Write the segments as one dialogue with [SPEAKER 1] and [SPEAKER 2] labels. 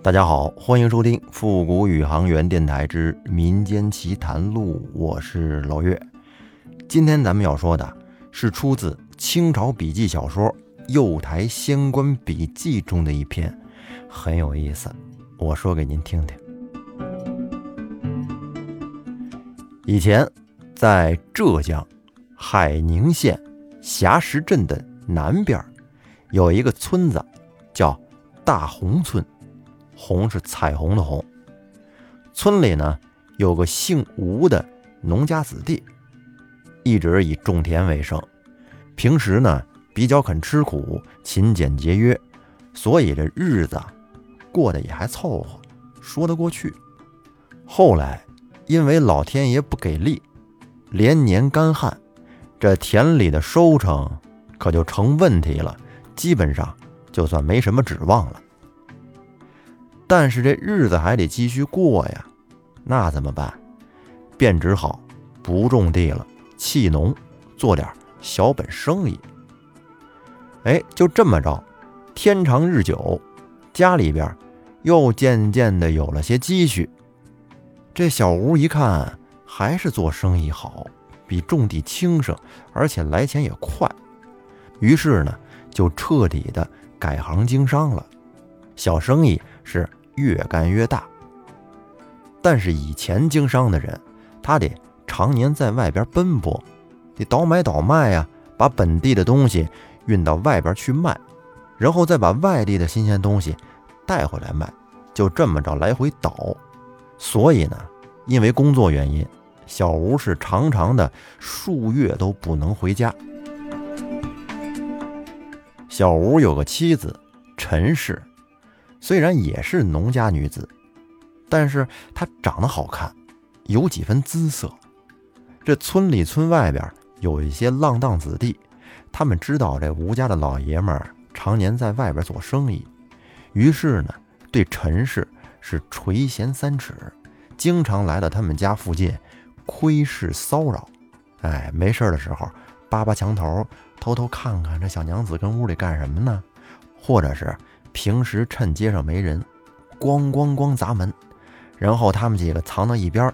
[SPEAKER 1] 大家好，欢迎收听《复古宇航员电台之民间奇谈录》，我是老岳。今天咱们要说的是出自清朝笔记小说《右台仙官笔记》中的一篇，很有意思，我说给您听听。以前在浙江海宁县霞石镇的南边，有一个村子叫大红村。红是彩虹的红。村里呢有个姓吴的农家子弟，一直以种田为生，平时呢比较肯吃苦、勤俭节约，所以这日子过得也还凑合，说得过去。后来因为老天爷不给力，连年干旱，这田里的收成可就成问题了，基本上就算没什么指望了。但是这日子还得继续过呀，那怎么办？便只好不种地了，弃农，做点小本生意。哎，就这么着，天长日久，家里边又渐渐的有了些积蓄。这小吴一看，还是做生意好，比种地轻省，而且来钱也快。于是呢，就彻底的改行经商了，小生意是。越干越大，但是以前经商的人，他得常年在外边奔波，得倒买倒卖呀，把本地的东西运到外边去卖，然后再把外地的新鲜东西带回来卖，就这么着来回倒。所以呢，因为工作原因，小吴是常常的数月都不能回家。小吴有个妻子陈氏。虽然也是农家女子，但是她长得好看，有几分姿色。这村里村外边有一些浪荡子弟，他们知道这吴家的老爷们儿常年在外边做生意，于是呢，对陈氏是垂涎三尺，经常来到他们家附近窥视骚扰。哎，没事的时候扒扒墙头，偷偷看看这小娘子跟屋里干什么呢，或者是。平时趁街上没人，咣咣咣砸门，然后他们几个藏到一边，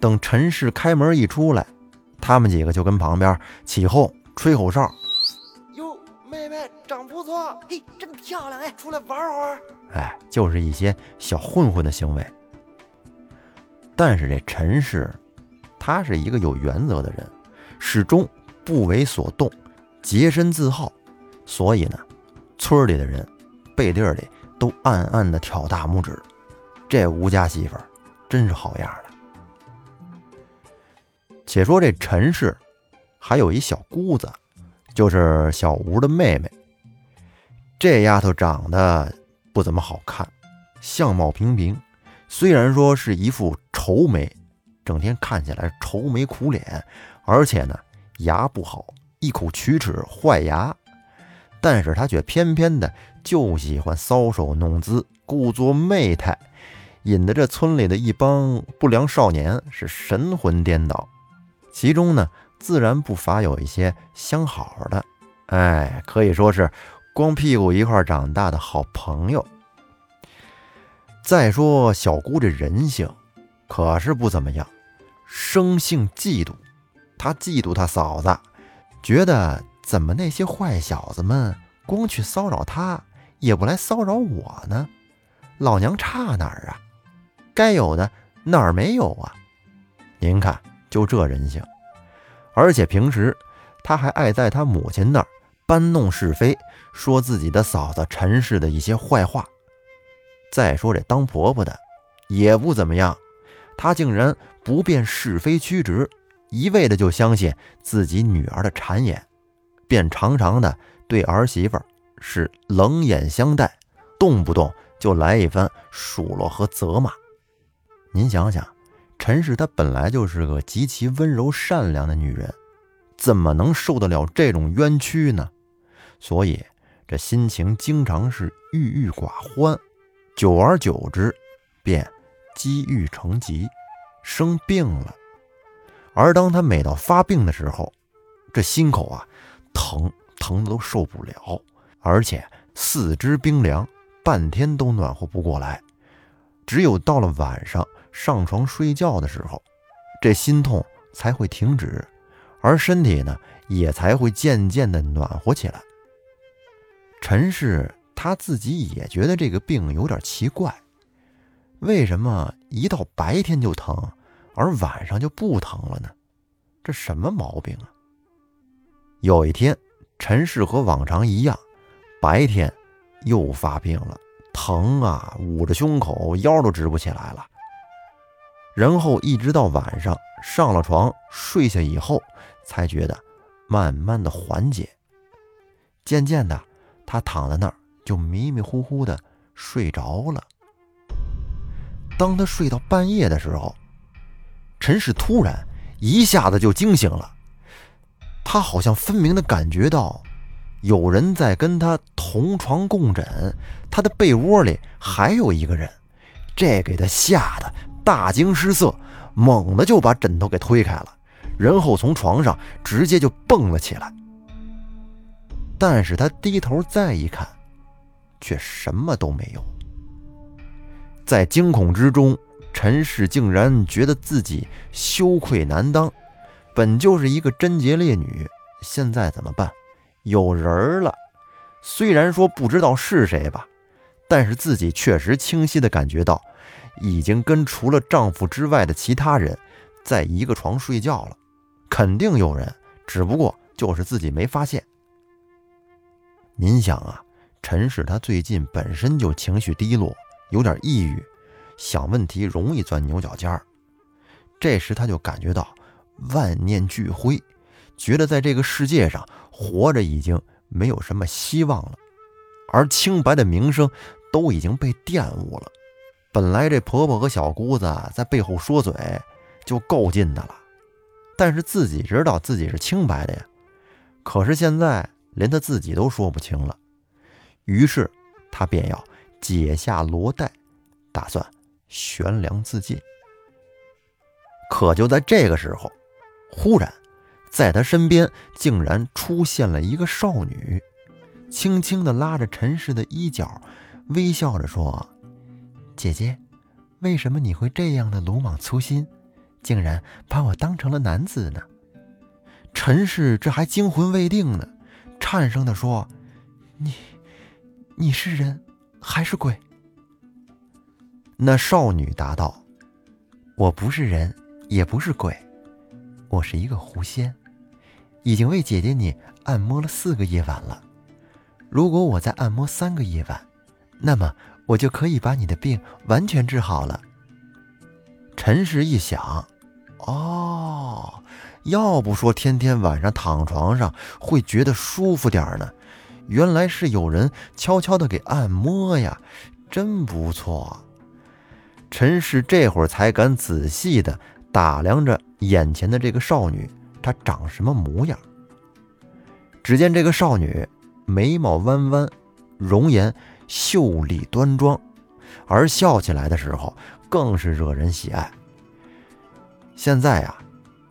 [SPEAKER 1] 等陈氏开门一出来，他们几个就跟旁边起哄吹口哨。
[SPEAKER 2] 哟，妹妹长不错，嘿，真漂亮哎，出来玩会儿。
[SPEAKER 1] 哎，就是一些小混混的行为。但是这陈氏，他是一个有原则的人，始终不为所动，洁身自好，所以呢，村里的人。背地里都暗暗的挑大拇指，这吴家媳妇儿真是好样的。且说这陈氏还有一小姑子，就是小吴的妹妹。这丫头长得不怎么好看，相貌平平，虽然说是一副愁眉，整天看起来愁眉苦脸，而且呢牙不好，一口龋齿坏牙。但是他却偏偏的就喜欢搔首弄姿，故作媚态，引得这村里的一帮不良少年是神魂颠倒。其中呢，自然不乏有一些相好的，哎，可以说是光屁股一块长大的好朋友。再说小姑这人性，可是不怎么样，生性嫉妒，她嫉妒她嫂子，觉得。怎么那些坏小子们光去骚扰他，也不来骚扰我呢？老娘差哪儿啊？该有的哪儿没有啊？您看，就这人性，而且平时他还爱在他母亲那儿搬弄是非，说自己的嫂子陈氏的一些坏话。再说这当婆婆的也不怎么样，她竟然不辨是非曲直，一味的就相信自己女儿的谗言。便常常的对儿媳妇是冷眼相待，动不动就来一番数落和责骂。您想想，陈氏她本来就是个极其温柔善良的女人，怎么能受得了这种冤屈呢？所以这心情经常是郁郁寡欢，久而久之，便积郁成疾，生病了。而当她每到发病的时候，这心口啊。疼疼的都受不了，而且四肢冰凉，半天都暖和不过来。只有到了晚上上床睡觉的时候，这心痛才会停止，而身体呢也才会渐渐的暖和起来。陈氏他自己也觉得这个病有点奇怪，为什么一到白天就疼，而晚上就不疼了呢？这什么毛病啊？有一天，陈氏和往常一样，白天又发病了。疼啊，捂着胸口，腰都直不起来了。然后一直到晚上上了床睡下以后，才觉得慢慢的缓解。渐渐的，他躺在那儿就迷迷糊糊的睡着了。当他睡到半夜的时候，陈氏突然一下子就惊醒了。他好像分明的感觉到。有人在跟他同床共枕，他的被窝里还有一个人，这给他吓得大惊失色，猛地就把枕头给推开了，然后从床上直接就蹦了起来。但是他低头再一看，却什么都没有。在惊恐之中，陈氏竟然觉得自己羞愧难当，本就是一个贞洁烈女，现在怎么办？有人了，虽然说不知道是谁吧，但是自己确实清晰的感觉到，已经跟除了丈夫之外的其他人在一个床睡觉了，肯定有人，只不过就是自己没发现。您想啊，陈氏她最近本身就情绪低落，有点抑郁，想问题容易钻牛角尖儿，这时她就感觉到万念俱灰。觉得在这个世界上活着已经没有什么希望了，而清白的名声都已经被玷污了。本来这婆婆和小姑子在背后说嘴就够劲的了，但是自己知道自己是清白的呀。可是现在连她自己都说不清了，于是她便要解下罗带，打算悬梁自尽。可就在这个时候，忽然。在他身边竟然出现了一个少女，轻轻地拉着陈氏的衣角，微笑着说：“姐姐，为什么你会这样的鲁莽粗心，竟然把我当成了男子呢？”陈氏这还惊魂未定呢，颤声地说：“你，你是人还是鬼？”那少女答道：“我不是人，也不是鬼。”我是一个狐仙，已经为姐姐你按摩了四个夜晚了。如果我再按摩三个夜晚，那么我就可以把你的病完全治好了。陈氏一想，哦，要不说天天晚上躺床上会觉得舒服点儿呢，原来是有人悄悄的给按摩呀，真不错。陈氏这会儿才敢仔细的。打量着眼前的这个少女，她长什么模样？只见这个少女眉毛弯弯，容颜秀丽端庄，而笑起来的时候更是惹人喜爱。现在呀，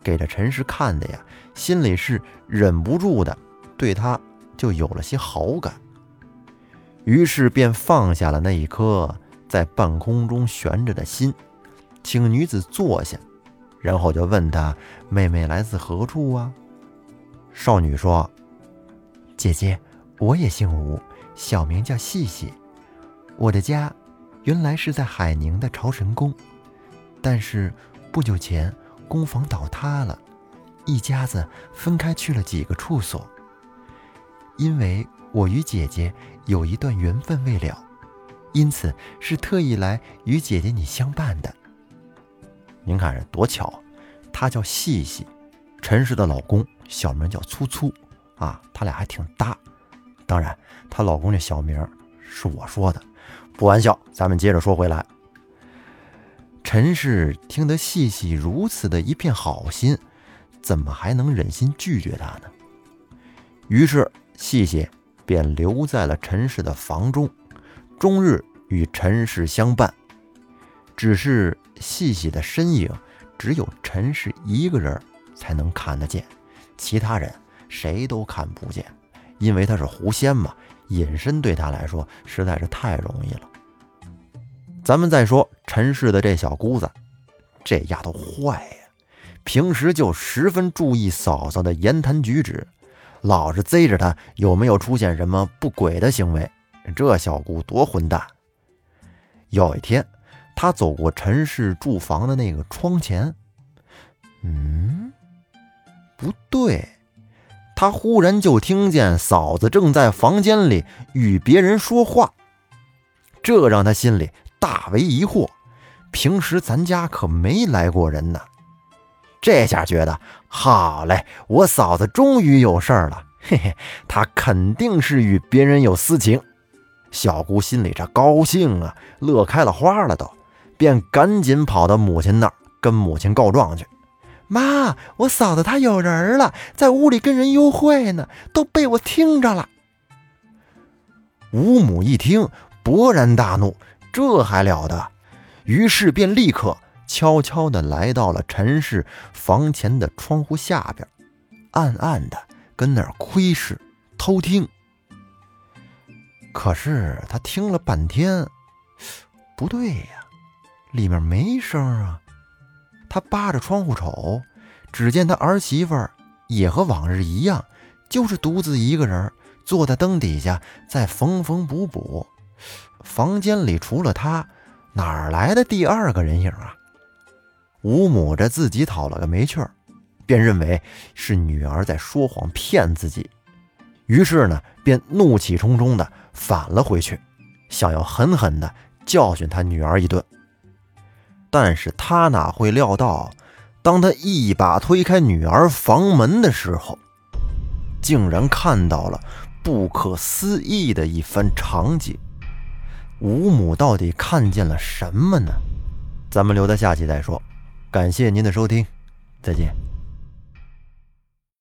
[SPEAKER 1] 给这陈氏看的呀，心里是忍不住的对她就有了些好感，于是便放下了那一颗在半空中悬着的心，请女子坐下。然后就问他：“妹妹来自何处啊？”少女说：“姐姐，我也姓吴，小名叫细细。我的家原来是在海宁的朝神宫，但是不久前宫房倒塌了，一家子分开去了几个处所。因为我与姐姐有一段缘分未了，因此是特意来与姐姐你相伴的。”您看这多巧，她叫细细，陈氏的老公小名叫粗粗，啊，他俩还挺搭。当然，她老公这小名是我说的，不玩笑。咱们接着说回来，陈氏听得细细如此的一片好心，怎么还能忍心拒绝他呢？于是细细便留在了陈氏的房中，终日与陈氏相伴。只是细细的身影，只有陈氏一个人才能看得见，其他人谁都看不见，因为他是狐仙嘛，隐身对他来说实在是太容易了。咱们再说陈氏的这小姑子，这丫头坏呀，平时就十分注意嫂嫂的言谈举止，老是贼着她有没有出现什么不轨的行为。这小姑多混蛋！有一天，他走过陈氏住房的那个窗前，嗯，不对，他忽然就听见嫂子正在房间里与别人说话，这让他心里大为疑惑。平时咱家可没来过人呢，这下觉得好嘞，我嫂子终于有事儿了，嘿嘿，她肯定是与别人有私情。小姑心里这高兴啊，乐开了花了都，便赶紧跑到母亲那儿跟母亲告状去。
[SPEAKER 2] 妈，我嫂子她有人了，在屋里跟人幽会呢，都被我听着了。
[SPEAKER 1] 吴母一听，勃然大怒，这还了得！于是便立刻悄悄地来到了陈氏房前的窗户下边，暗暗地跟那儿窥视、偷听。可是他听了半天，不对呀，里面没声啊。他扒着窗户瞅，只见他儿媳妇儿也和往日一样，就是独自一个人坐在灯底下在缝缝补补。房间里除了他，哪来的第二个人影啊？吴母这自己讨了个没趣儿，便认为是女儿在说谎骗自己，于是呢，便怒气冲冲的。返了回去，想要狠狠地教训他女儿一顿。但是他哪会料到，当他一把推开女儿房门的时候，竟然看到了不可思议的一番场景。吴母到底看见了什么呢？咱们留到下期再说。感谢您的收听，再见。